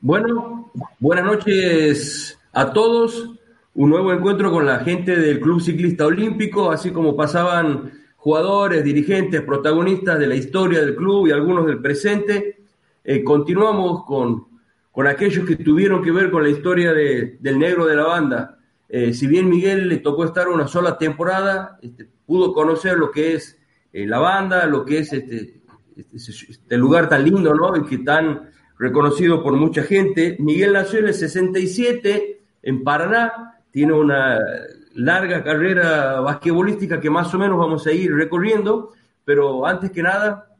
Bueno, buenas noches a todos. Un nuevo encuentro con la gente del Club Ciclista Olímpico, así como pasaban jugadores, dirigentes, protagonistas de la historia del club y algunos del presente. Eh, continuamos con, con, aquellos que tuvieron que ver con la historia de, del negro de la banda. Eh, si bien Miguel le tocó estar una sola temporada, este, pudo conocer lo que es eh, la banda, lo que es este, este, este, lugar tan lindo, ¿no? Y que tan reconocido por mucha gente. Miguel nació en el 67 en Paraná, tiene una larga carrera basquetbolística que más o menos vamos a ir recorriendo, pero antes que nada,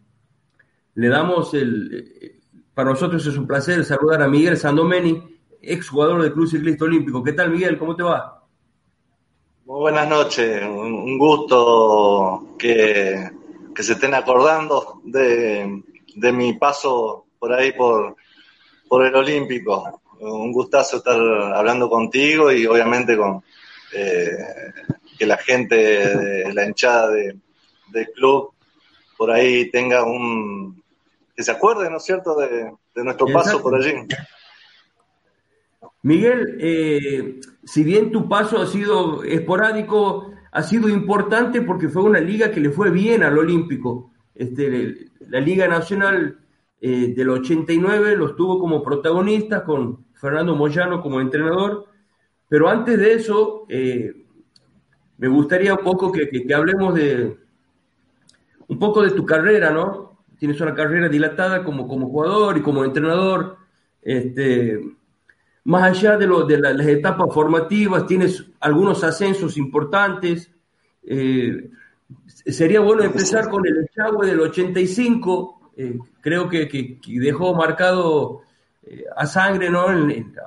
le damos el... Para nosotros es un placer saludar a Miguel Sandomeni, ex jugador del Club Ciclista Olímpico. ¿Qué tal, Miguel? ¿Cómo te va? Muy buenas noches, un gusto que, que se estén acordando de, de mi paso por ahí por, por el Olímpico. Un gustazo estar hablando contigo y obviamente con eh, que la gente de la hinchada de, del club por ahí tenga un... que se acuerde, ¿no es cierto?, de, nuestro paso por allí. Miguel, eh, si bien tu paso ha sido esporádico, ha sido importante porque fue una liga que le fue bien al Olímpico. Este, la Liga Nacional eh, del 89 los tuvo como protagonistas con Fernando Moyano como entrenador, pero antes de eso eh, me gustaría un poco que, hablemos de un poco de tu carrera, ¿no? Tienes una carrera dilatada como, como jugador y como entrenador, este, más allá de, lo, de las etapas formativas, tienes algunos ascensos importantes. Eh, sería bueno empezar con el Chagüe del 85, eh, creo que, dejó marcado eh, a sangre, ¿no?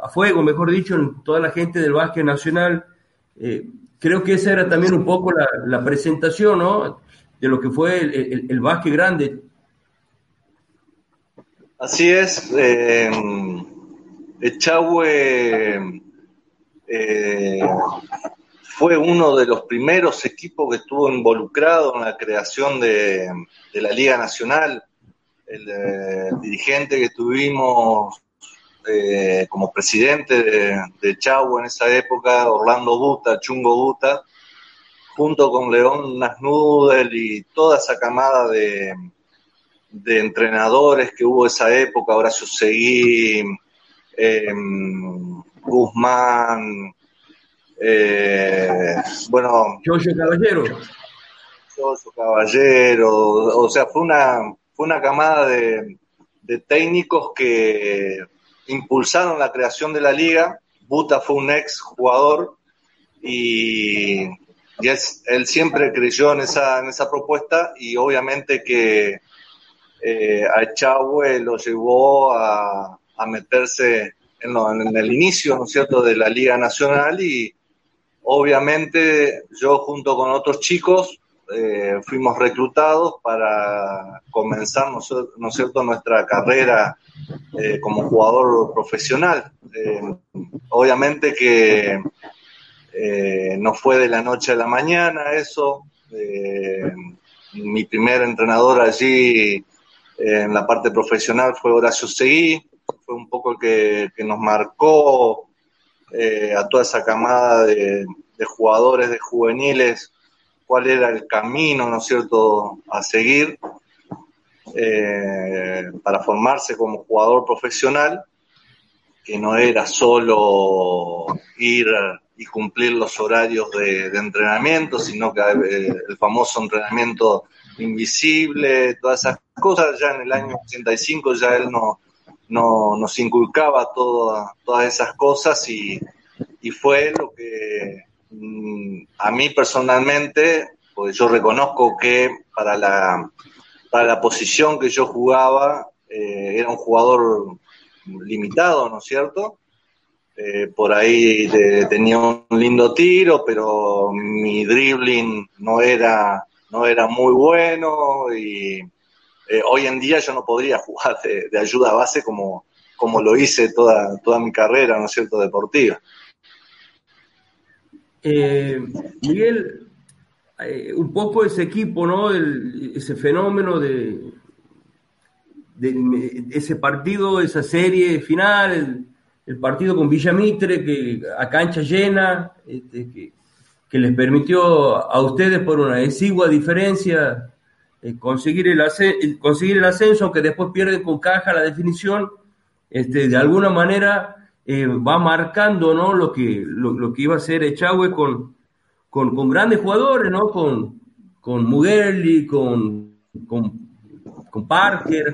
a fuego, mejor dicho, en toda la gente del básquet nacional. Creo que esa era también un poco la, presentación, ¿no? De lo que fue el, el, básquet grande. Así es. Eh, Echagüe fue uno de los primeros equipos que estuvo involucrado en la creación de, la Liga Nacional. El eh, dirigente que tuvimos eh, como presidente de, de en esa época, Orlando Buta, Chungo Buta, junto con León Nasnudel y toda esa camada de, de entrenadores que hubo esa época, Horacio Seguí, em, Guzmán, eh, bueno... Jojo Caballero. Jojo Caballero, o sea, fue una, fue una camada de, técnicos que impulsaron la creación de la liga. Buta fue un ex jugador y, él siempre creyó en esa, en esa propuesta y obviamente que eh, a Echagüe lo llevó a, meterse en, en, el inicio, ¿no es cierto?, de la Liga Nacional y obviamente yo junto con otros chicos eh, fuimos reclutados para comenzar, ¿no, es cierto?, nuestra carrera eh, como jugador profesional. Eh, obviamente que no fue de la noche a la mañana eso. mi primer entrenador allí en la parte profesional fue Horacio Seguí, fue un poco el que, nos marcó a toda esa camada de jugadores, de juveniles cuál era el camino, ¿no es cierto?, a seguir eh, para formarse como jugador profesional, que no era solo ir y cumplir los horarios de, entrenamiento, sino que eh, el famoso entrenamiento invisible, todas esas cosas, ya en el año 85 ya él no, no nos inculcaba todas esas cosas y, y fue lo que Mm, a mí personalmente, pues yo reconozco que para la, para la posición que yo jugaba, eh, era un jugador limitado, ¿no es cierto? Eh, por ahí tenía un lindo tiro, pero mi dribbling no era, no era muy bueno y eh, hoy en día yo no podría jugar de, ayuda base como, como lo hice toda, toda mi carrera, ¿no es cierto?, deportiva. Eh, Miguel, eh, un poco ese equipo, ¿no? ese fenómeno de, ese partido, esa serie final, el, partido con Villamitre, que a cancha llena, este, que, que, les permitió a ustedes por una exigua diferencia conseguir, el conseguir el ascenso, aunque después pierde con caja la definición, este, de alguna manera eh, va marcando ¿no? lo, que, lo, que iba a ser Echagüe con, con, grandes jugadores, ¿no? con, con Mugelli, con, con, con Parker,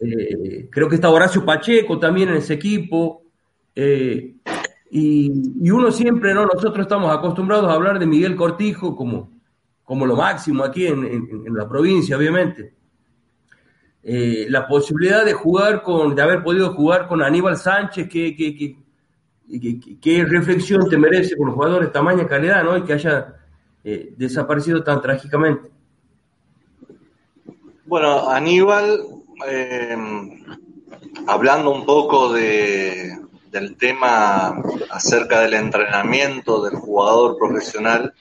eh, creo que está Horacio Pacheco también en ese equipo. Eh, y, uno siempre, ¿no? Nosotros estamos acostumbrados a hablar de Miguel Cortijo como, como lo máximo aquí en, la provincia, obviamente. Eh, la posibilidad de jugar con, de haber podido jugar con Aníbal Sánchez, qué que, reflexión te merece con los jugadores de tamaña calidad, ¿no? Y que haya desaparecido tan trágicamente. Bueno, Aníbal eh, hablando un poco de, del tema acerca del entrenamiento del jugador profesional,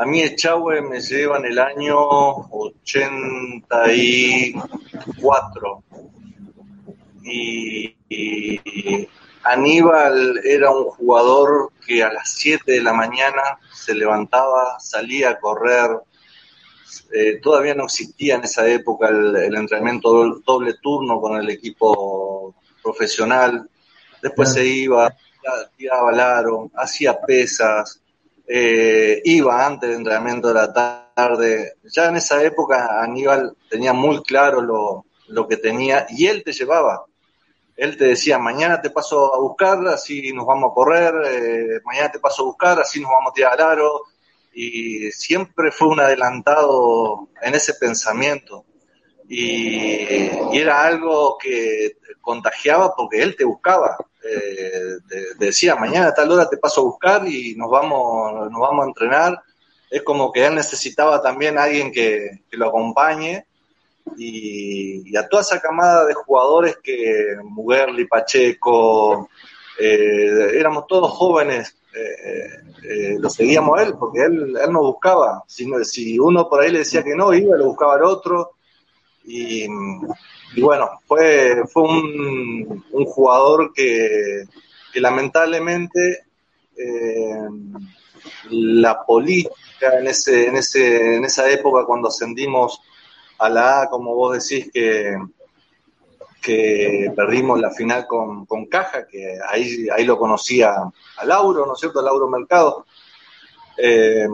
a mí Echagüe me lleva en el año 84 y, y Aníbal era un jugador que a las 7 de la mañana se levantaba, salía a correr, eh, todavía no existía en esa época el, entrenamiento doble, turno con el equipo profesional. Después se iba, tiraba el aro, hacía pesas, eh, iba antes del entrenamiento de la tarde. Ya en esa época Aníbal tenía muy claro lo, lo que tenía y él te llevaba. Él te decía, mañana te paso a buscar, así nos vamos a correr, eh, mañana te paso a buscar, así nos vamos a tirar aro, y siempre fue un adelantado en ese pensamiento. Y, era algo que contagiaba porque él te buscaba. Eh, decía, mañana a tal hora te paso a buscar y nos vamos, nos vamos a entrenar. Es como que él necesitaba también a alguien que, lo acompañe. Y, a toda esa camada de jugadores que Mugerli, Pacheco, eh, éramos todos jóvenes eh, lo seguíamos a él, porque él, él nos buscaba. Si, si uno por ahí le decía que no, iba, lo buscaba el otro. Y, bueno, fue, fue un, un jugador que, que lamentablemente eh, la política en, ese, en, ese, en esa época cuando ascendimos a la A, como vos decís, que, que perdimos la final con, con, Caja, que ahí, ahí lo conocía a Lauro, ¿no es cierto? A Lauro Mercado. Eh,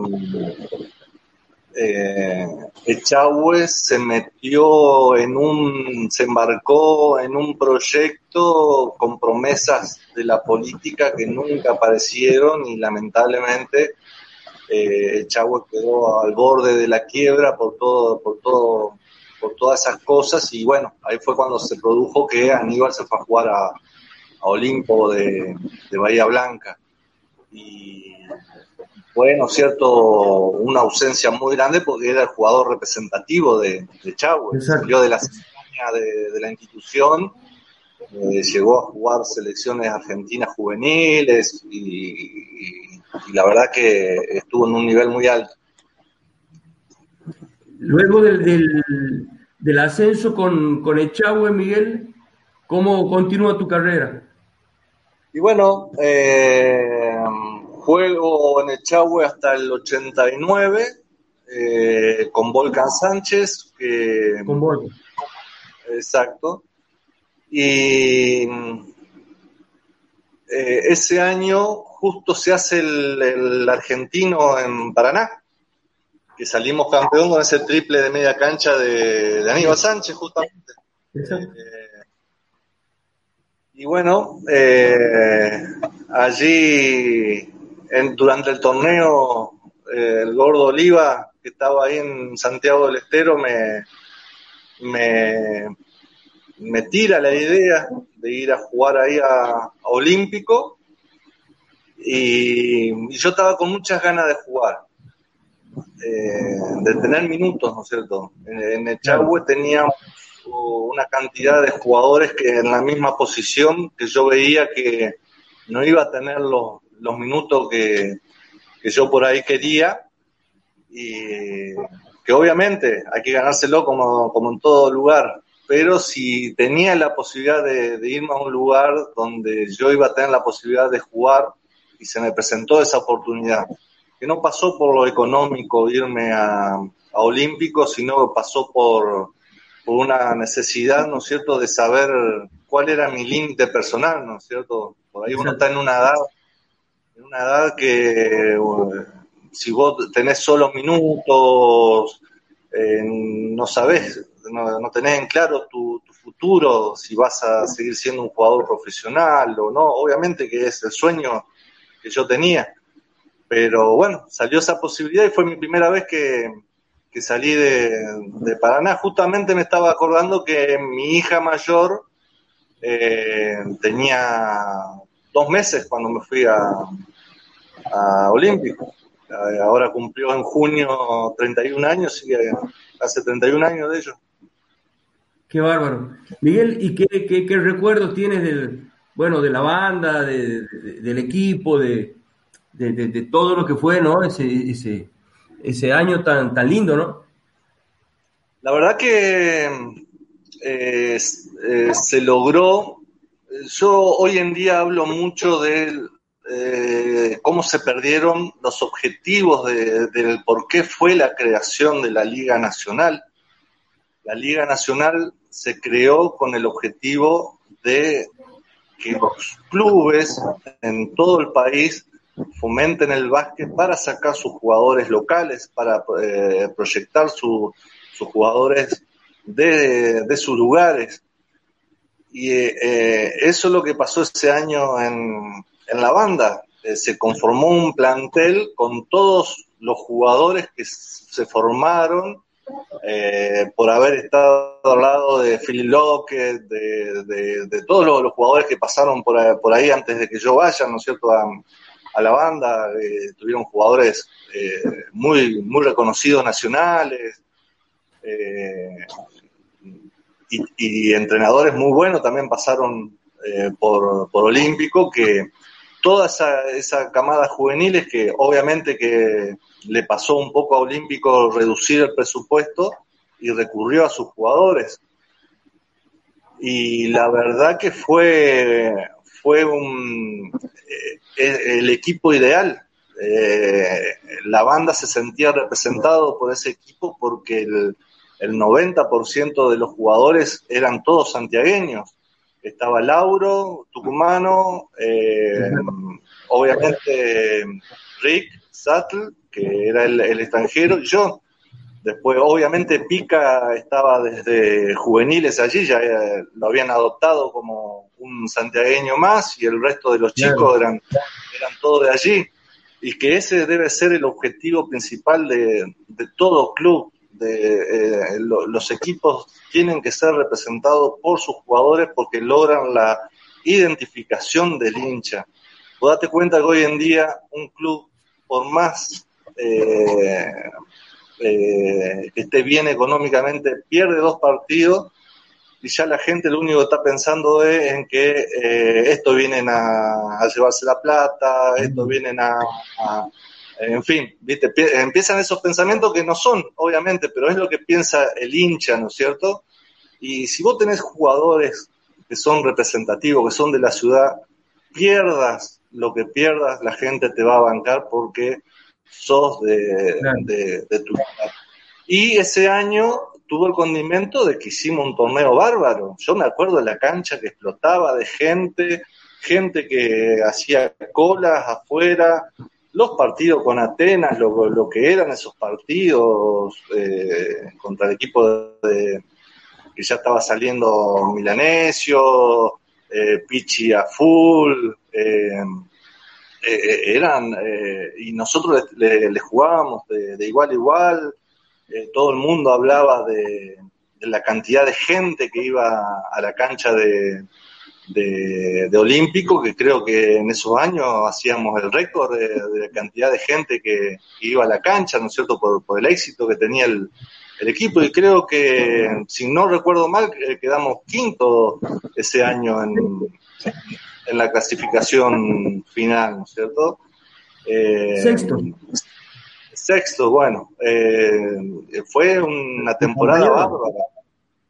eh, Echagüe se metió en un, se embarcó en un proyecto con promesas de la política que nunca aparecieron y lamentablemente eh, Echagüe quedó al borde de la quiebra por todo, por todo por todas esas cosas y bueno, ahí fue cuando se produjo que Aníbal se fue a jugar a, Olimpo de, Bahía Blanca. Y fue, ¿no es cierto?, una ausencia muy grande porque era el jugador representativo de, de Chagüe, salió de la de, de la institución, eh, llegó a jugar selecciones argentinas juveniles y, y la verdad que estuvo en un nivel muy alto. Luego del, del, ascenso con, con Echagüe, Miguel, ¿cómo continúa tu carrera? Y bueno, eh, juego en Echagüe hasta el 89 eh, con Volcan Sánchez. con Volcan. Exacto. Y eh, ese año justo se hace el argentino en Paraná que salimos campeón con ese triple de media cancha de, Aníbal Sánchez, justamente. Eh, y bueno, eh, allí durante el torneo, eh, el gordo Oliva, que estaba ahí en Santiago del Estero, me, me, tira la idea de ir a jugar ahí a, Olímpico. y yo estaba con muchas ganas de jugar eh, de tener minutos, ¿no es cierto? En, el Echagüe teníamos una cantidad de jugadores que en la misma posición que yo veía que no iba a tener los, minutos que, yo por ahí quería y que obviamente hay que ganárselo como, como en todo lugar, pero si tenía la posibilidad de, irme a un lugar donde yo iba a tener la posibilidad de jugar y se me presentó esa oportunidad, que no pasó por lo económico irme a, a Olímpico, sino pasó por, por una necesidad, ¿no es cierto?, de saber cuál era mi límite personal, ¿no es cierto? Por ahí uno está en una edad, en una edad que si vos tenés solo minutos, eh, no sabés no, tenés en claro tu, futuro, si vas a seguir siendo un jugador profesional o no. Obviamente que es el sueño que yo tenía. Pero bueno, salió esa posibilidad y fue mi primera vez que, salí de, Paraná. Justamente me estaba acordando que mi hija mayor eh, tenía dos meses cuando me fui a, a Olímpico. Eh, ahora cumplió en junio 31 años, y hace 31 años de ello. Qué bárbaro. Miguel, ¿y qué, qué, recuerdos tienes del, bueno, de la banda, del equipo, de, todo lo que fue, ¿no? Ese, ese, ese año tan, tan lindo, ¿no? La verdad que eh, eh, se logró. Yo hoy en día hablo mucho de eh, cómo se perdieron los objetivos del por qué fue la creación de la Liga Nacional. La Liga Nacional se creó con el objetivo de que los clubes en todo el país fomenten el básquet para sacar sus jugadores locales, para eh, proyectar sus jugadores de, sus lugares. Y eh, eso es lo que pasó ese año en, en la banda. Eh, se conformó un plantel con todos los jugadores que se formaron eh, por haber estado al lado de Phil Locke, de, todos los, jugadores que pasaron por, ahí antes de que yo vaya, ¿no es cierto?, a, la banda, eh, tuvieron jugadores eh, muy, muy reconocidos nacionales y, entrenadores muy buenos también pasaron por, por Olímpico, que toda esa, esa camada juveniles que obviamente que le pasó un poco a Olímpico reducir el presupuesto y recurrió a sus jugadores. Y la verdad que fue, fue un, eh, el equipo ideal. Eh, la banda se sentía representado por ese equipo porque el, el 90% de los jugadores eran todos santiagueños. Estaba Lauro, tucumano, eh, obviamente Rick, Sattl que era el, extranjero, y yo. Después, obviamente, Pica estaba desde juveniles allí, ya eh, lo habían adoptado como un santiagueño más y el resto de los chicos eran, eran todos de allí. Y que ese debe ser el objetivo principal de, todo club. De, eh, los equipos tienen que ser representados por sus jugadores porque logran la identificación del hincha. Vos date cuenta que hoy en día un club, por más eh, eh, que esté bien económicamente, pierde dos partidos y ya la gente lo único que está pensando es en que eh, esto vienen a, llevarse la plata, esto vienen a, en fin, ¿viste? empiezan esos pensamientos que no son, obviamente, pero es lo que piensa el hincha, ¿no es cierto? Y si vos tenés jugadores que son representativos, que son de la ciudad, pierdas lo que pierdas, la gente te va a bancar porque sos de, de, tu Y ese año tuvo el condimento de que hicimos un torneo bárbaro. Yo me acuerdo de la cancha que explotaba de gente, gente que hacía colas afuera, los partidos con Atenas, lo, que eran esos partidos eh, contra el equipo que ya estaba saliendo Milanesio, eh, Pichi a full, eh, eh, eran, y nosotros le, jugábamos de, igual a igual, todo el mundo hablaba de, la cantidad de gente que iba a la cancha de, de, Olímpico, que creo que en esos años hacíamos el récord de, la cantidad de gente que, iba a la cancha, ¿no es cierto?, por, por el éxito que tenía el, el equipo y creo que, si no recuerdo mal, quedamos quinto ese año en, en la clasificación final, ¿no es cierto? Eh, sexto. sexto, bueno, eh, fue una temporada bárbara.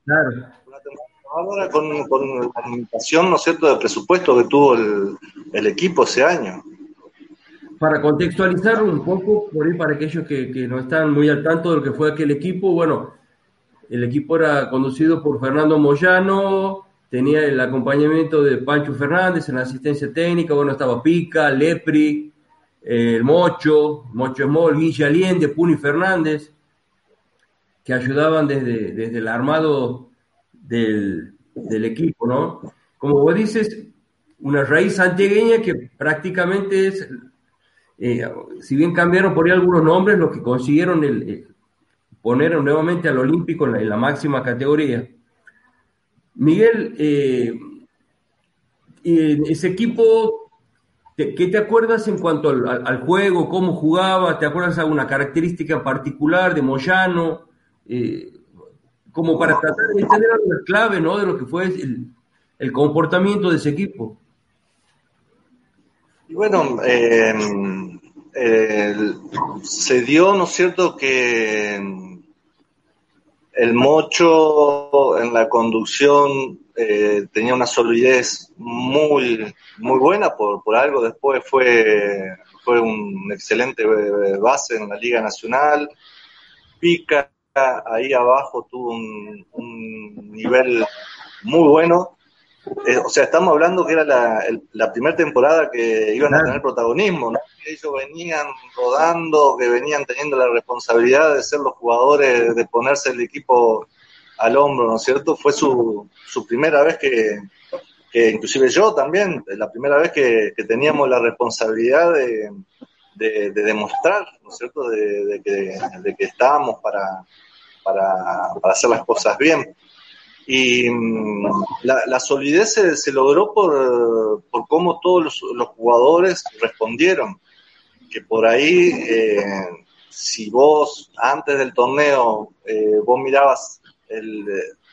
Claro. Una temporada bárbara con, con, la limitación, ¿no es cierto?, de presupuesto que tuvo el, el equipo ese año. Para contextualizar un poco, por ahí para aquellos que, que no están muy al tanto de lo que fue aquel equipo, bueno, el equipo era conducido por Fernando Moyano, tenía el acompañamiento de Pancho Fernández en la asistencia técnica, bueno, estaba Pica, Lepri, eh, el Mocho, Mocho Small, Guille Aliende, Puni Fernández, que ayudaban desde, desde el armado del, equipo, ¿no? Como vos dices, una raíz santiagueña que prácticamente es, eh, si bien cambiaron por ahí algunos nombres, los que consiguieron el, poner nuevamente al Olímpico en la máxima categoría. Miguel, eh, ese equipo, ¿qué te acuerdas en cuanto al, juego, cómo jugaba? ¿Te acuerdas alguna característica particular de Moyano? Eh, como para tratar de entender la clave ¿no? de lo que fue el, comportamiento de ese equipo. Y bueno, em, se dio, ¿no es cierto?, que el Mocho en la conducción eh, tenía una solidez muy, muy buena, por, por algo después fue, fue un excelente eh, base en la Liga Nacional. Pica ahí abajo tuvo un, un nivel muy bueno eh, o sea, estamos hablando que era la, la primera temporada que iban a tener protagonismo, ¿no? Que ellos venían rodando, que venían teniendo la responsabilidad de ser los jugadores, de ponerse el equipo al hombro, ¿no es cierto? Fue su, su primera vez que, que, inclusive yo también, la primera vez que, que teníamos la responsabilidad de, de, de, demostrar, ¿no es cierto?, de, de que, de que estábamos para, para, para hacer las cosas bien. Y mm, la, solidez se, logró por, por cómo todos los, jugadores respondieron. Que por ahí, eh, si vos antes del torneo, eh, vos mirabas el,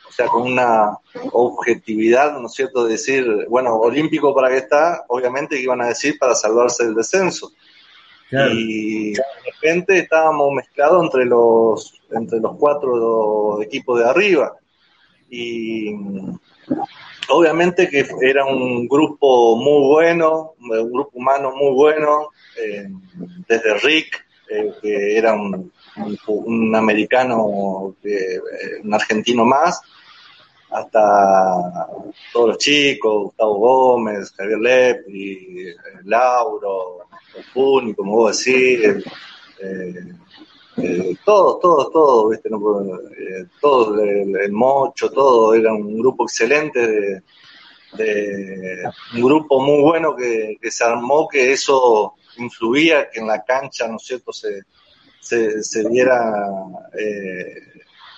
o sea, con una objetividad, ¿no es cierto?, de decir, bueno, olímpico para qué está, obviamente que iban a decir para salvarse del descenso. Y de repente estábamos mezclados entre los, entre los cuatro equipos de arriba. Y obviamente que era un grupo muy bueno, un grupo humano muy bueno, eh, desde Rick, eh, que era un, americano, eh, un argentino más, hasta todos los chicos, Gustavo Gómez, Javier Lepri, Lauro, Puni, como vos decís, eh, todos, todos, todos, ¿viste? No, eh, todos, el, Mocho, todo, era un grupo excelente, de, un grupo muy bueno que, se armó, que eso influía, que en la cancha, ¿no es cierto?, se, se, se diera eh,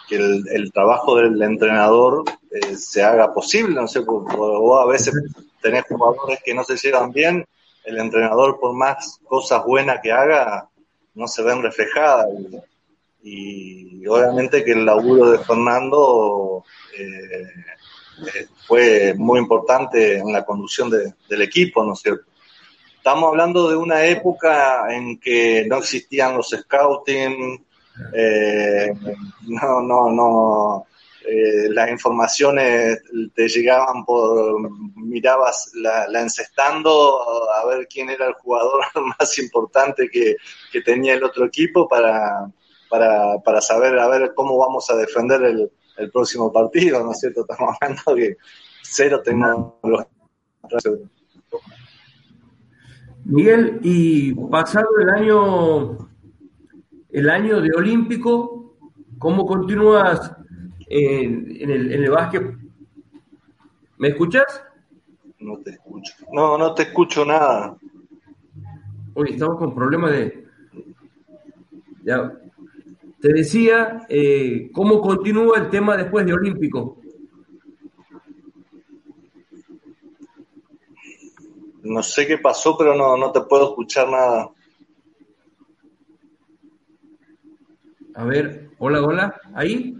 que el, trabajo del entrenador eh, se haga posible, no sé, vos a veces tenés jugadores que no se llevan bien, el entrenador por más cosas buenas que haga, no se ven reflejadas. Y, obviamente que el laburo de Fernando eh, eh, fue muy importante en la conducción del equipo, ¿no es cierto? Estamos hablando de una época en que no existían los scouting, eh, no, no, no, eh, las informaciones te llegaban por, mirabas la, encestando a ver quién era el jugador más importante que, tenía el otro equipo para, para, para, saber a ver cómo vamos a defender el, el próximo partido, ¿no es cierto? Estamos hablando que cero tecnología. Miguel, y pasado el año, el año de Olímpico, ¿cómo continúas en, el, en el básquet. ¿Me escuchas? No te escucho. No, no te escucho nada. Oye, estamos con problemas de... Ya. Te decía, eh, ¿cómo continúa el tema después de Olímpico? No sé qué pasó, pero no, no te puedo escuchar nada. A ver, hola, hola, ahí.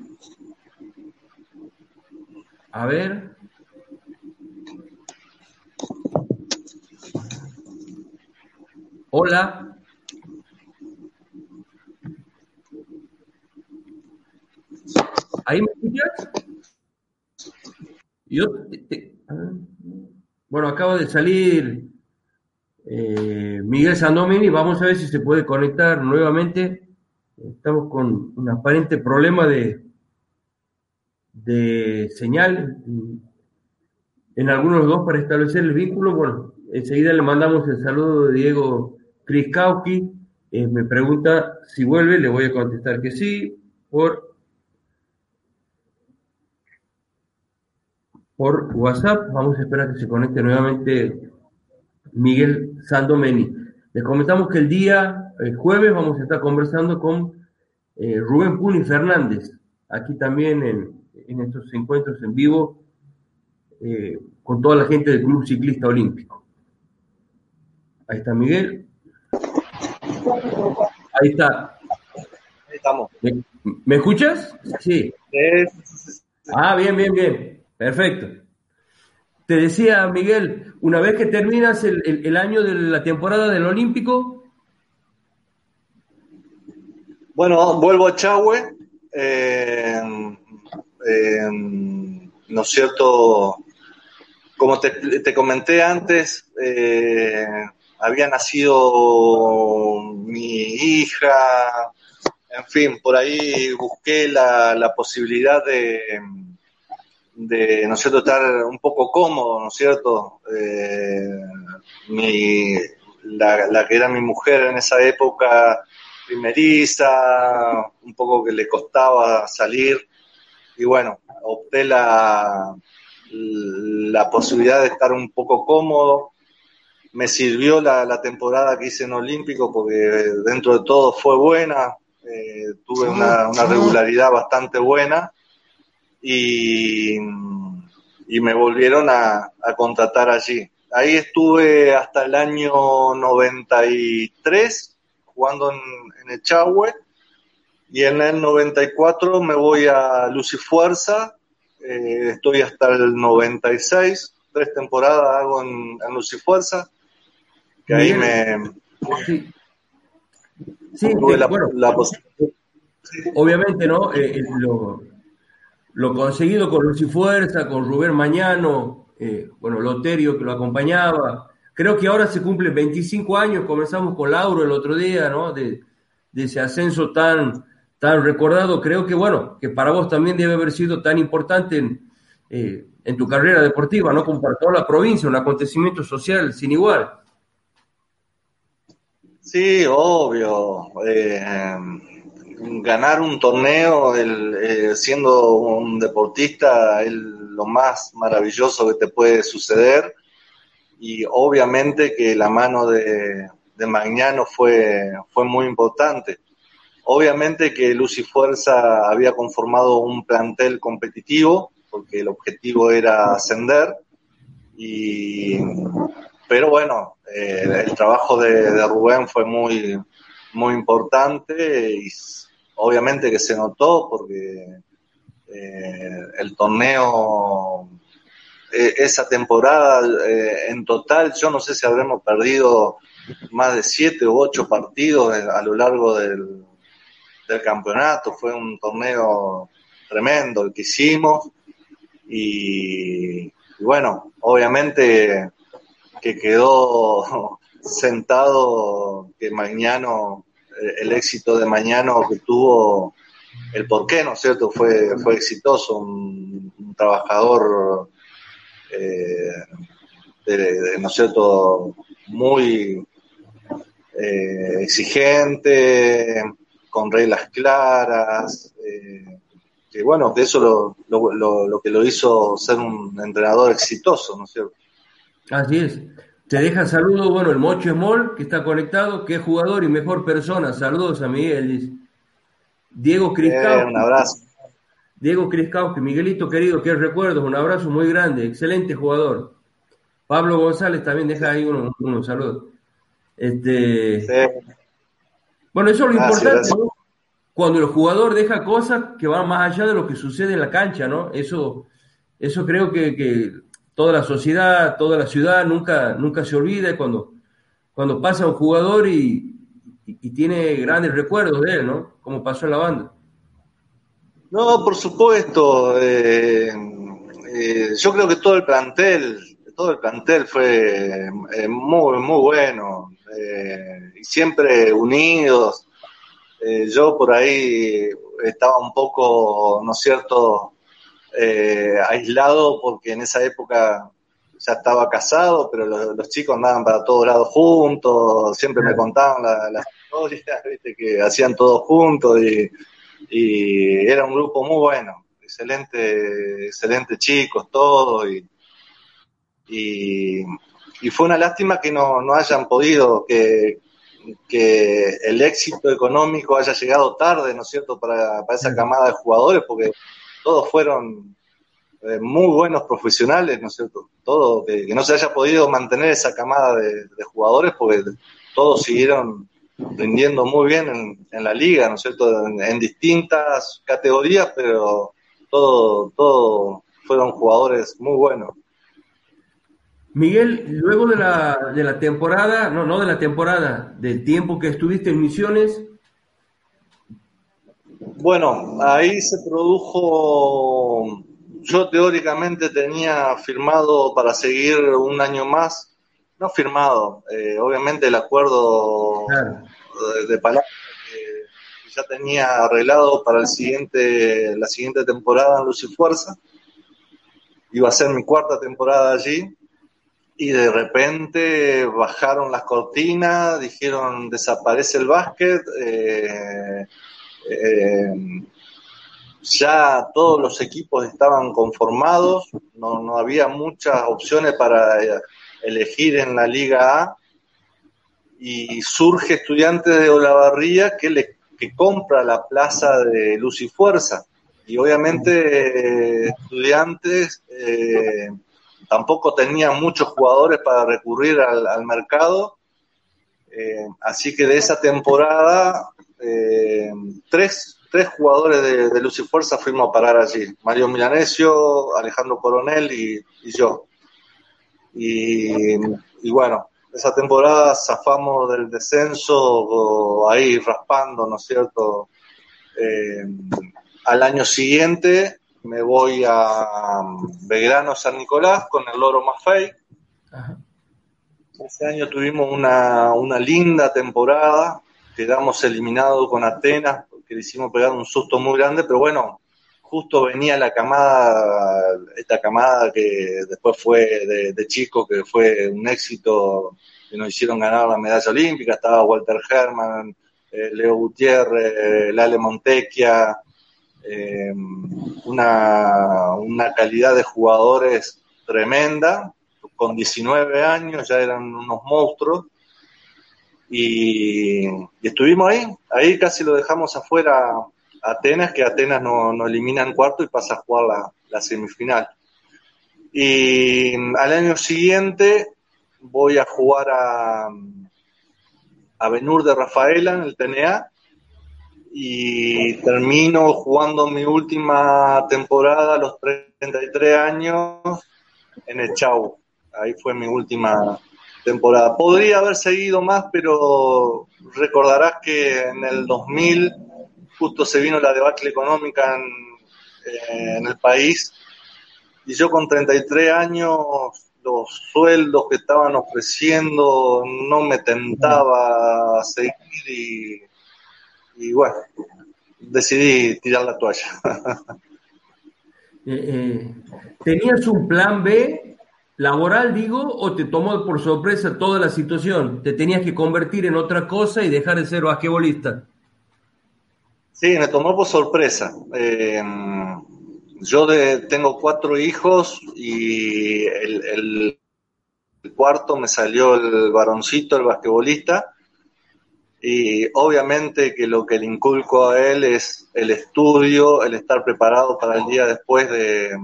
A ver. Hola. ¿Ahí me escuchas? Yo bueno, acaba de salir eh, Miguel Sandomini. Vamos a ver si se puede conectar nuevamente. Estamos con un aparente problema de, de señal en algunos dos para establecer el vínculo. Bueno, enseguida le mandamos el saludo de Diego Kriskowski. Eh, me pregunta si vuelve, le voy a contestar que sí, por por WhatsApp. Vamos a esperar que se conecte nuevamente Miguel Sandomeni. Les comentamos que el día jueves vamos a estar conversando con eh, Rubén Puni Fernández, aquí también en, estos encuentros en vivo, eh, con toda la gente del Club Ciclista Olímpico. Ahí está Miguel. Ahí está. Ahí estamos. ¿Me, escuchas? Sí. Ah, bien, bien, bien. Perfecto. Te decía, Miguel, una vez que terminas el, año de la temporada del Olímpico. Bueno, vuelvo a Chahue. Eh, ¿No es cierto? Como te, comenté antes, eh, había nacido mi hija, en fin, por ahí busqué la posibilidad de, de, ¿no cierto?, estar un poco cómodo, ¿no es cierto? Eh, mi, la, que era mi mujer en esa época, primeriza, un poco que le costaba salir, y bueno, opté la, la posibilidad de estar un poco cómodo. Me sirvió la, temporada que hice en Olímpico porque dentro de todo fue buena, eh, tuve una, una regularidad bastante buena. Y, me volvieron a, contratar allí. Ahí estuve hasta el año 93 jugando en, el Chahue y en el 94 me voy a Lucifuerza, eh, estoy hasta el 96, tres temporadas hago en, en Lucifuerza, que ahí me... Sí, la, Obviamente, ¿no? Eh, eh, lo, lo conseguido con Lucy Fuerza, con Rubén Mañano, eh, bueno, Loterio que lo acompañaba. Creo que ahora se cumplen 25 años, comenzamos con Lauro el otro día, ¿no? De, ese ascenso tan, tan recordado. Creo que, bueno, que para vos también debe haber sido tan importante en, eh, en tu carrera deportiva, ¿no? Como para toda la provincia, un acontecimiento social sin igual. Sí, obvio. Eh, ganar un torneo eh, siendo un deportista es lo más maravilloso que te puede suceder y obviamente que la mano de, de Magnano fue, fue muy importante. Obviamente que Lucy Fuerza había conformado un plantel competitivo porque el objetivo era ascender y pero bueno, eh, el trabajo de, de, Rubén fue muy, muy importante y obviamente que se notó porque eh, el torneo, eh, esa temporada eh, en total, yo no sé si habremos perdido más de siete u ocho partidos a lo largo del, campeonato. Fue un torneo tremendo el que hicimos y, bueno, obviamente que quedó sentado que Mañano el éxito de mañana que tuvo, el por qué, ¿no es cierto? Fue, fue exitoso, un, trabajador, eh, ¿no es cierto?, muy eh, exigente, con reglas claras, eh, que bueno, de eso lo, lo, lo que lo hizo ser un entrenador exitoso, ¿no es cierto? Así es. Te deja saludos, bueno, el Mocho Small, que está conectado, que es jugador y mejor persona. Saludos a Miguel, Diego Criscao. Eh, un abrazo. Diego Criscao, que Miguelito querido, que recuerdos, un abrazo muy grande, excelente jugador. Pablo González también deja ahí unos uno, saludos. Este, Bueno, eso es lo importante, ¿no? Cuando el jugador deja cosas que van más allá de lo que sucede en la cancha, ¿no? Eso, eso creo que, que toda la sociedad, toda la ciudad nunca, nunca se olvida cuando, cuando pasa un jugador y, tiene grandes recuerdos de él, ¿no? Como pasó en la banda. No, por supuesto. Eh, eh, yo creo que todo el plantel, todo el plantel fue eh, muy, muy bueno. y siempre unidos. yo por ahí estaba un poco, ¿no es cierto?, aislado porque en esa época ya estaba casado, pero los, chicos andaban para todos lados juntos, siempre me contaban las historias, que hacían todos juntos y y era un grupo muy bueno, excelente, excelente chicos, todos, y, y, fue una lástima que no, no hayan podido, que, que el éxito económico haya llegado tarde, ¿no es cierto?, para, para esa camada de jugadores, porque todos fueron eh, muy buenos profesionales, ¿no es cierto? Todo, que, no se haya podido mantener esa camada de, de jugadores, porque todos siguieron rindiendo muy bien en, la liga, ¿no es cierto? En, distintas categorías, pero todo, todo fueron jugadores muy buenos. Miguel, luego de la, de la temporada, no, no de la temporada, del tiempo que estuviste en Misiones. Bueno, ahí se produjo, yo teóricamente tenía firmado para seguir un año más, no firmado, eh, obviamente el acuerdo de, palabra que ya tenía arreglado para el siguiente, la siguiente temporada en Luz y Fuerza. Iba a ser mi cuarta temporada allí y de repente bajaron las cortinas, dijeron desaparece el básquet, eh, eh, ya todos los equipos estaban conformados, no, no había muchas opciones para elegir en la Liga A y surge estudiante de Olavarría que, le, que compra la plaza de Luz y Fuerza. Y obviamente estudiantes eh, tampoco tenían muchos jugadores para recurrir al, mercado. Eh, así que de esa temporada, eh, tres, tres, jugadores de, de, Luz y Fuerza fuimos a parar allí. Mario Milanesio, Alejandro Coronel y yo. Y, bueno, esa temporada zafamos del descenso ahí raspando, ¿no es cierto? Eh, al año siguiente me voy a Belgrano San Nicolás con el Loro Maffei. Ese año tuvimos una, una linda temporada, quedamos eliminados con Atenas, porque le hicimos pegar un susto muy grande, pero bueno, justo venía la camada, esta camada que después fue de, chico, que fue un éxito, que nos hicieron ganar la medalla olímpica, estaba Walter Herman, eh, Leo Gutiérrez, Lale Montecchia, eh, una, una calidad de jugadores tremenda, con 19 años ya eran unos monstruos, y, y estuvimos ahí, ahí casi lo dejamos afuera Atenas, que Atenas no, no elimina en cuarto y pasa a jugar la, semifinal. Y al año siguiente voy a jugar a, a Benur de Rafaela en el TNA y termino jugando mi última temporada a los 33 años en el Chau. Ahí fue mi última temporada. Podría haber seguido más, pero recordarás que en el 2000 justo se vino la debacle económica eh, en, el país y yo con 33 años los sueldos que estaban ofreciendo no me tentaba seguir y, bueno, decidí tirar la toalla. Eh, eh, ¿Tenías un plan B laboral, digo, o te tomó por sorpresa toda la situación? ¿Te tenías que convertir en otra cosa y dejar de ser basquetbolista? Sí, me tomó por sorpresa. Eh, yo tengo cuatro hijos y el, cuarto me salió el varoncito, el basquetbolista. Y obviamente que lo que le inculco a él es el estudio, el estar preparado para el día después de,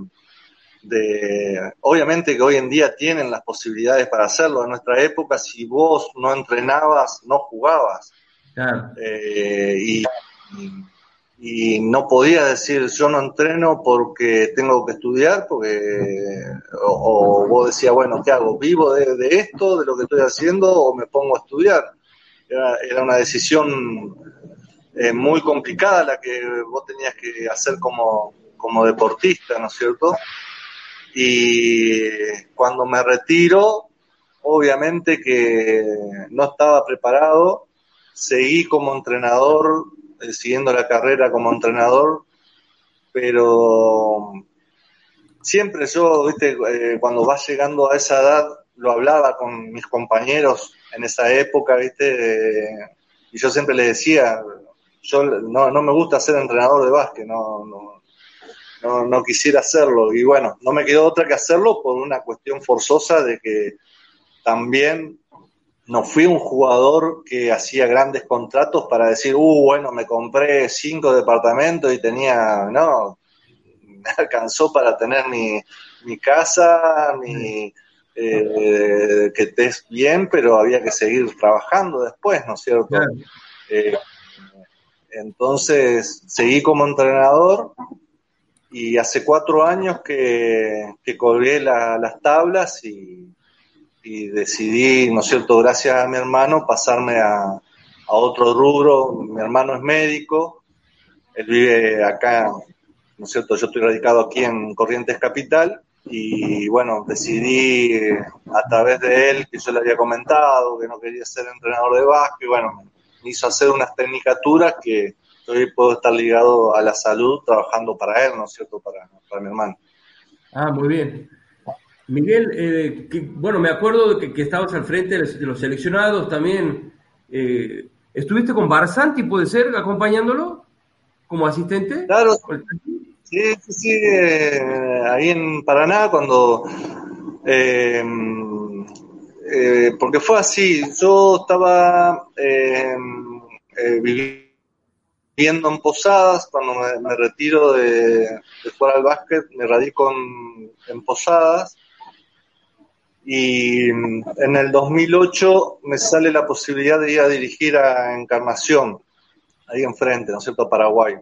de, obviamente que hoy en día tienen las posibilidades para hacerlo. En nuestra época, si vos no entrenabas, no jugabas. Eh, y y no podía decir yo no entreno porque tengo que estudiar, porque o, vos decías, bueno, ¿qué hago? ¿Vivo de, esto, de lo que estoy haciendo, o me pongo a estudiar? Era, una decisión eh, muy complicada la que vos tenías que hacer como, como deportista, ¿no es cierto? Y cuando me retiro, obviamente que no estaba preparado, seguí como entrenador, siguiendo la carrera como entrenador, pero siempre yo, viste, eh, cuando vas llegando a esa edad, lo hablaba con mis compañeros en esa época, viste, y yo siempre les decía, yo no, no me gusta ser entrenador de básquet, no, no, no, no quisiera hacerlo. Y bueno, no me quedó otra que hacerlo por una cuestión forzosa de que también no fui un jugador que hacía grandes contratos para decir, uh, bueno, me compré cinco departamentos y tenía, no, me alcanzó para tener mi, mi casa, mi, eh, que estés bien, pero había que seguir trabajando después, ¿no es cierto? Eh, entonces, seguí como entrenador y hace cuatro años que, que colgué las tablas y, decidí, ¿no cierto?, gracias a mi hermano, pasarme a, a, otro rubro. Mi hermano es médico, él vive acá, ¿no cierto?, yo estoy radicado aquí en Corrientes Capital y bueno, decidí a través de él, que yo le había comentado, que no quería ser entrenador de básquet, y bueno, me hizo hacer unas tecnicaturas que hoy puedo estar ligado a la salud trabajando para él, ¿no cierto?, para, para mi hermano. Ah, muy bien. Miguel, eh, bueno, me acuerdo de que, estabas al frente de los seleccionados también. Eh, ¿Estuviste con Barzanti, puede ser, acompañándolo como asistente? Claro. Sí, sí, sí. Eh, ahí en Paraná, cuando. porque fue así. Yo estaba viviendo viviendo en Posadas, cuando me, retiro de, de, jugar al básquet, me radico en, Posadas. Y en el 2008 me sale la posibilidad de ir a dirigir a Encarnación, ahí enfrente, ¿no es cierto?, Paraguay.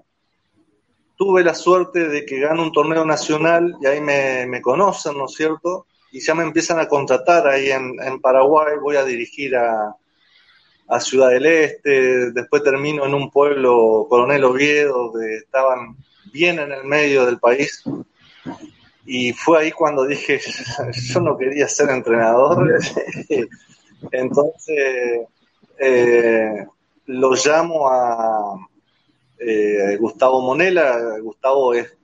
Tuve la suerte de que gano un torneo nacional y ahí me, conocen, ¿no es cierto? Y ya me empiezan a contratar ahí en, Paraguay, voy a dirigir a, a Ciudad del Este, después termino en un pueblo, Coronel Oviedo, donde estaban bien en el medio del país. Y fue ahí cuando dije, yo no quería ser entrenador. Entonces, eh, lo llamo a eh, Gustavo Monela. Gustavo es,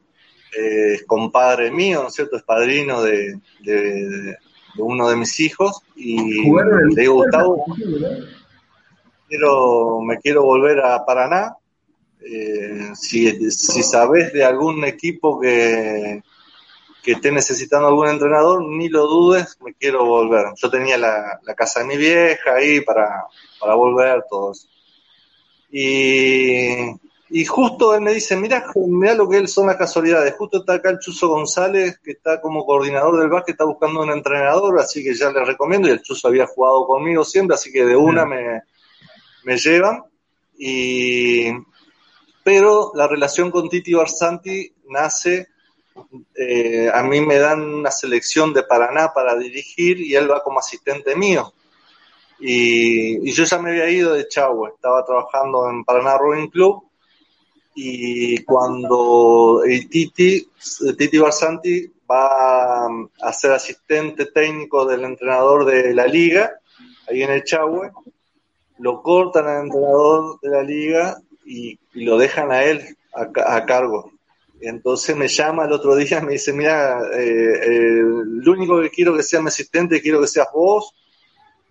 compadre mío, ¿no es cierto? Es padrino de, uno de mis hijos. Y le digo, Gustavo quiero, me quiero volver a Paraná. Eh, si, si sabes de algún equipo que, que esté necesitando algún entrenador, ni lo dudes, me quiero volver. Yo tenía la, casa de mi vieja ahí para, para volver, todos. Y, y justo él me dice, mira, mira lo que él son las casualidades. Justo está acá el Chuzo González, que está como coordinador del básquet, está buscando un entrenador, así que ya le recomiendo. Y el Chuzo había jugado conmigo siempre, así que de una me, me llevan. Y, pero la relación con Titi Barsanti nace, eh, a mí me dan una selección de Paraná para dirigir y él va como asistente mío. Y, yo ya me había ido de Chagua, estaba trabajando en Paraná Rowing Club y cuando el Titi, Titi Barsanti va a ser asistente técnico del entrenador de la liga, ahí en el Chagüe, lo cortan al entrenador de la liga y, lo dejan a él a, cargo. Entonces me llama el otro día, me dice, mira, eh, eh, lo único que quiero que sea mi asistente, quiero que seas vos,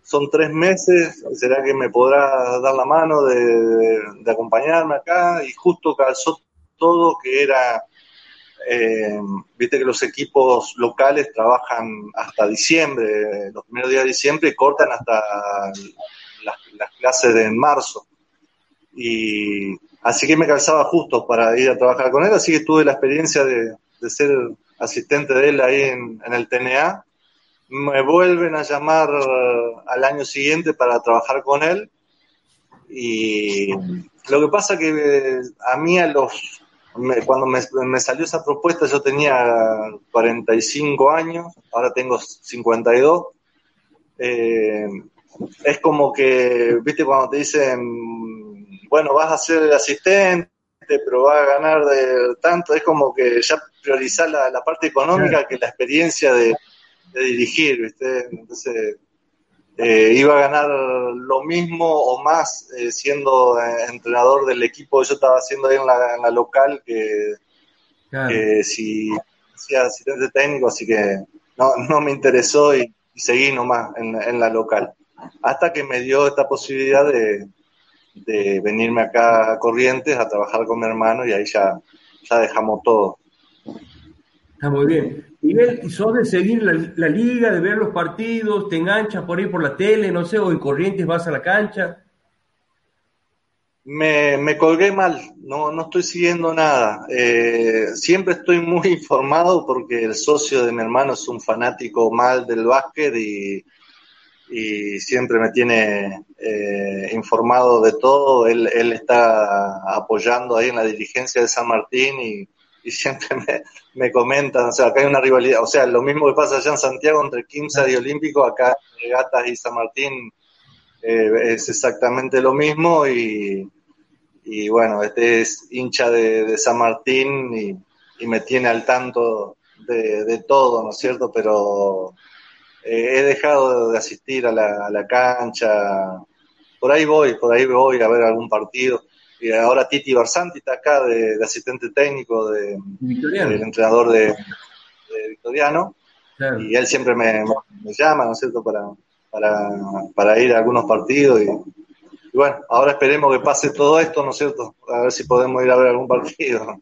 son tres meses, ¿será que me podrás dar la mano de, acompañarme acá? Y justo calzó todo que era, eh, viste que los equipos locales trabajan hasta diciembre, los primeros días de diciembre, y cortan hasta las, clases de marzo. Y así que me calzaba justo para ir a trabajar con él, así que tuve la experiencia de, ser asistente de él ahí en, el TNA. Me vuelven a llamar al año siguiente para trabajar con él. Y lo que pasa que a mí a los cuando me, salió esa propuesta yo tenía 45 años, ahora tengo 52. Eh, es como que, viste, cuando te dicen bueno, vas a ser el asistente, pero vas a ganar de tanto, es como que ya priorizar la, parte económica que la experiencia de, dirigir, ¿viste? Entonces, eh, iba a ganar lo mismo o más eh, siendo eh, entrenador del equipo que yo estaba haciendo ahí en la, local que, si hacía asistente técnico, así que no, no me interesó y, seguí nomás en, en, la local. Hasta que me dio esta posibilidad de, de venirme acá a Corrientes a trabajar con mi hermano y ahí ya, ya dejamos todo. Está muy bien. Miguel, ¿y sos de seguir la, liga, de ver los partidos, te enganchas por ahí por la tele, no sé, o en Corrientes vas a la cancha? Me, me colgué mal, no, no estoy siguiendo nada. Eh, siempre estoy muy informado porque el socio de mi hermano es un fanático mal del básquet y, y siempre me tiene eh, informado de todo. Él, él está apoyando ahí en la dirigencia de San Martín y, y siempre me, me, comentan, o sea, acá hay una rivalidad, o sea, lo mismo que pasa allá en Santiago entre Quimsa y Olímpico, acá en Regatas y San Martín eh, es exactamente lo mismo y, y, bueno, este es hincha de, de San Martín y, y, me tiene al tanto de, de todo, ¿no es cierto? Pero eh, he dejado de asistir a la, a la cancha, por ahí voy, por ahí voy a ver algún partido y ahora Titi Barsanti está acá de, asistente técnico de, del entrenador de, Victoriano, y él siempre me, llama, ¿no es cierto?, para, para, para ir a algunos partidos, y, bueno, ahora esperemos que pase todo esto, ¿no es cierto?, a ver si podemos ir a ver algún partido.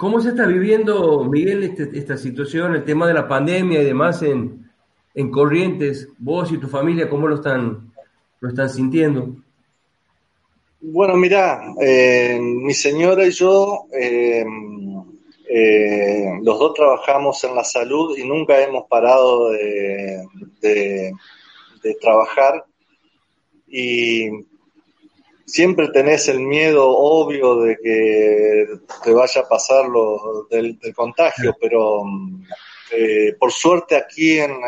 ¿Cómo se está viviendo, Miguel, este, esta situación, el tema de la pandemia y demás en, en Corrientes? Vos y tu familia, ¿cómo lo están, lo están sintiendo? Bueno, mira, eh, mi señora y yo, eh, eh, los dos trabajamos en la salud y nunca hemos parado de, trabajar y siempre tenés el miedo obvio de que te vaya a pasar lo del, contagio, pero por suerte aquí en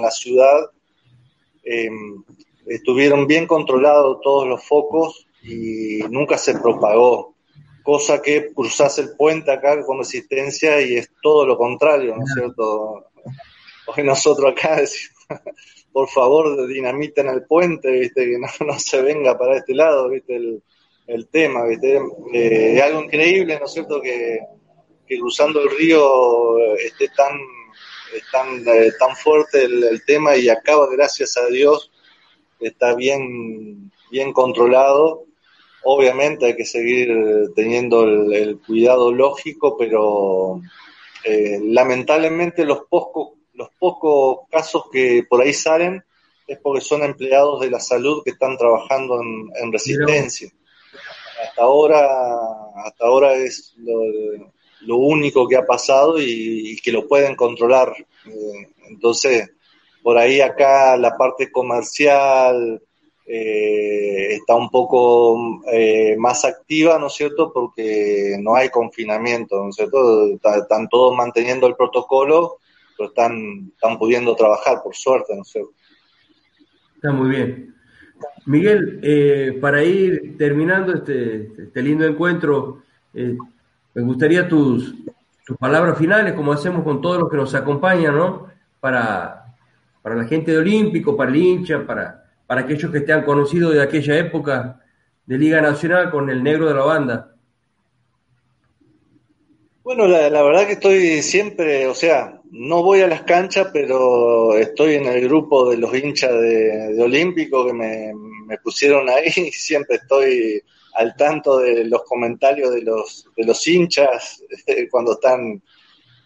la ciudad estuvieron bien controlados todos los focos y nunca se propagó. Cosa que cruzás el puente acá con resistencia y es todo lo contrario, ¿no es cierto? Hoy nosotros acá decimos, por favor, dinamiten el puente, ¿viste? Que no, se venga para este lado, ¿viste? El, el tema, ¿viste? Eh, es algo increíble, ¿no es cierto? Que, cruzando el río esté tan, tan, eh, tan fuerte el, tema y acaba, gracias a Dios, está bien, bien controlado Obviamente hay que seguir teniendo el, cuidado lógico, pero eh, lamentablemente los pocos, los pocos casos que por ahí salen es porque son empleados de la salud que están trabajando en, resistencia. Hasta ahora, hasta ahora es lo, único que ha pasado y, que lo pueden controlar. Eh, entonces, por ahí acá la parte comercial, eh, está un poco eh, más activa, ¿no es cierto? Porque no hay confinamiento, ¿no es cierto? Están todos manteniendo el protocolo, pero están, están pudiendo trabajar, por suerte, ¿no cierto? Está muy bien. Miguel, eh, para ir terminando este, este lindo encuentro, me gustaría tus, tus palabras finales, como hacemos con todos los que nos acompañan, ¿no? Para, para la gente de Olímpico, para el hincha, para, para aquellos que te han conocido de aquella época de Liga Nacional con el negro de la banda? Bueno, la, verdad que estoy siempre, o sea, no voy a las canchas, pero estoy en el grupo de los hinchas de, Olímpico que me, pusieron ahí y siempre estoy al tanto de los comentarios de los, de los hinchas cuando están,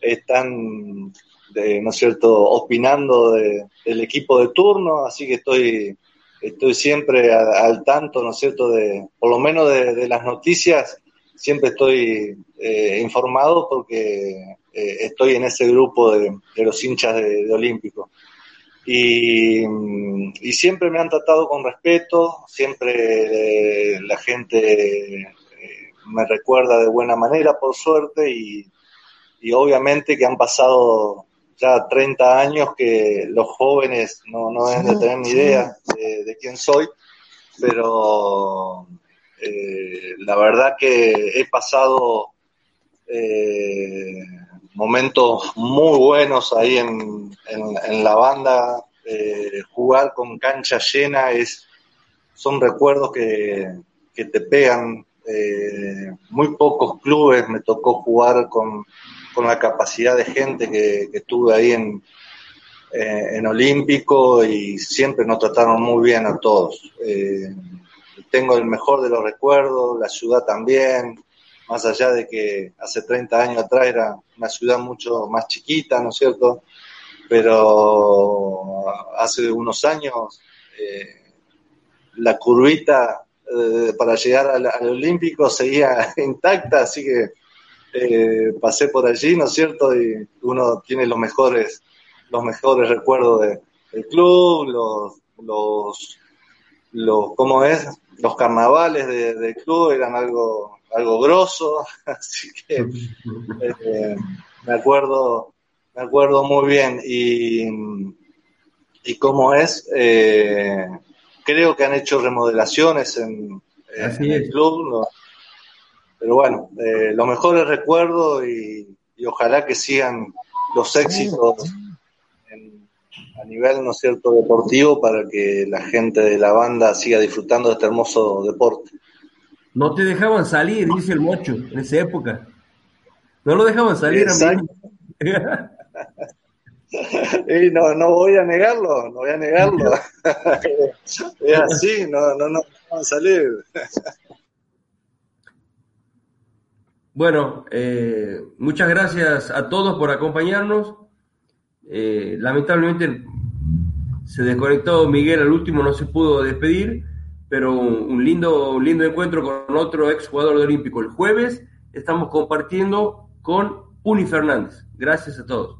están ¿no es cierto?, opinando del equipo de turno, así que estoy estoy siempre al tanto, ¿no es cierto?, de, por lo menos de, las noticias, siempre estoy eh, informado porque eh, estoy en ese grupo de, los hinchas de, Olímpico. Y, y, siempre me han tratado con respeto, siempre eh, la gente me recuerda de buena manera, por suerte, y, y obviamente que han pasado ya 30 años que los jóvenes no, no deben de tener ni idea de, quién soy. pero eh, la verdad que he pasado eh, momentos muy buenos ahí en, la banda. Eh, jugar con cancha llena es, son recuerdos que, te pegan. muy pocos clubes me tocó jugar con, la capacidad de gente que, que tuve ahí en, en Olímpico y siempre nos trataron muy bien a todos tengo el mejor de los recuerdos, la ciudad también, más allá de que hace 30 años atrás era una ciudad mucho más chiquita, ¿no es cierto? Pero hace unos años eh, la curvita eh, para llegar al, Olímpico seguía intacta, así que eh, pasé por allí, ¿no es cierto? Y uno tiene los mejores, los mejores recuerdos del club, los, los, los, ¿cómo es? Los carnavales de, club eran algo, algo grosso, así que eh, me acuerdo, me acuerdo muy bien. Y, y cómo es, eh, creo que han hecho remodelaciones en, el club, pero bueno, eh, los mejores recuerdos y, y, ojalá que sigan los éxitos a nivel, ¿no es cierto?, deportivo para que la gente de la banda siga disfrutando de este hermoso deporte. No te dejaban salir, dice el mocho, en esa época. No lo dejaban salir a mí. y no, no voy a negarlo, no voy a negarlo. es así, no, no, no dejaban salir. Bueno, eh, muchas gracias a todos por acompañarnos. Eh, lamentablemente se desconectó Miguel al último, no se pudo despedir, pero un, lindo, un lindo encuentro con otro ex jugador Olímpico. El jueves estamos compartiendo con Uni Fernández. Gracias a todos.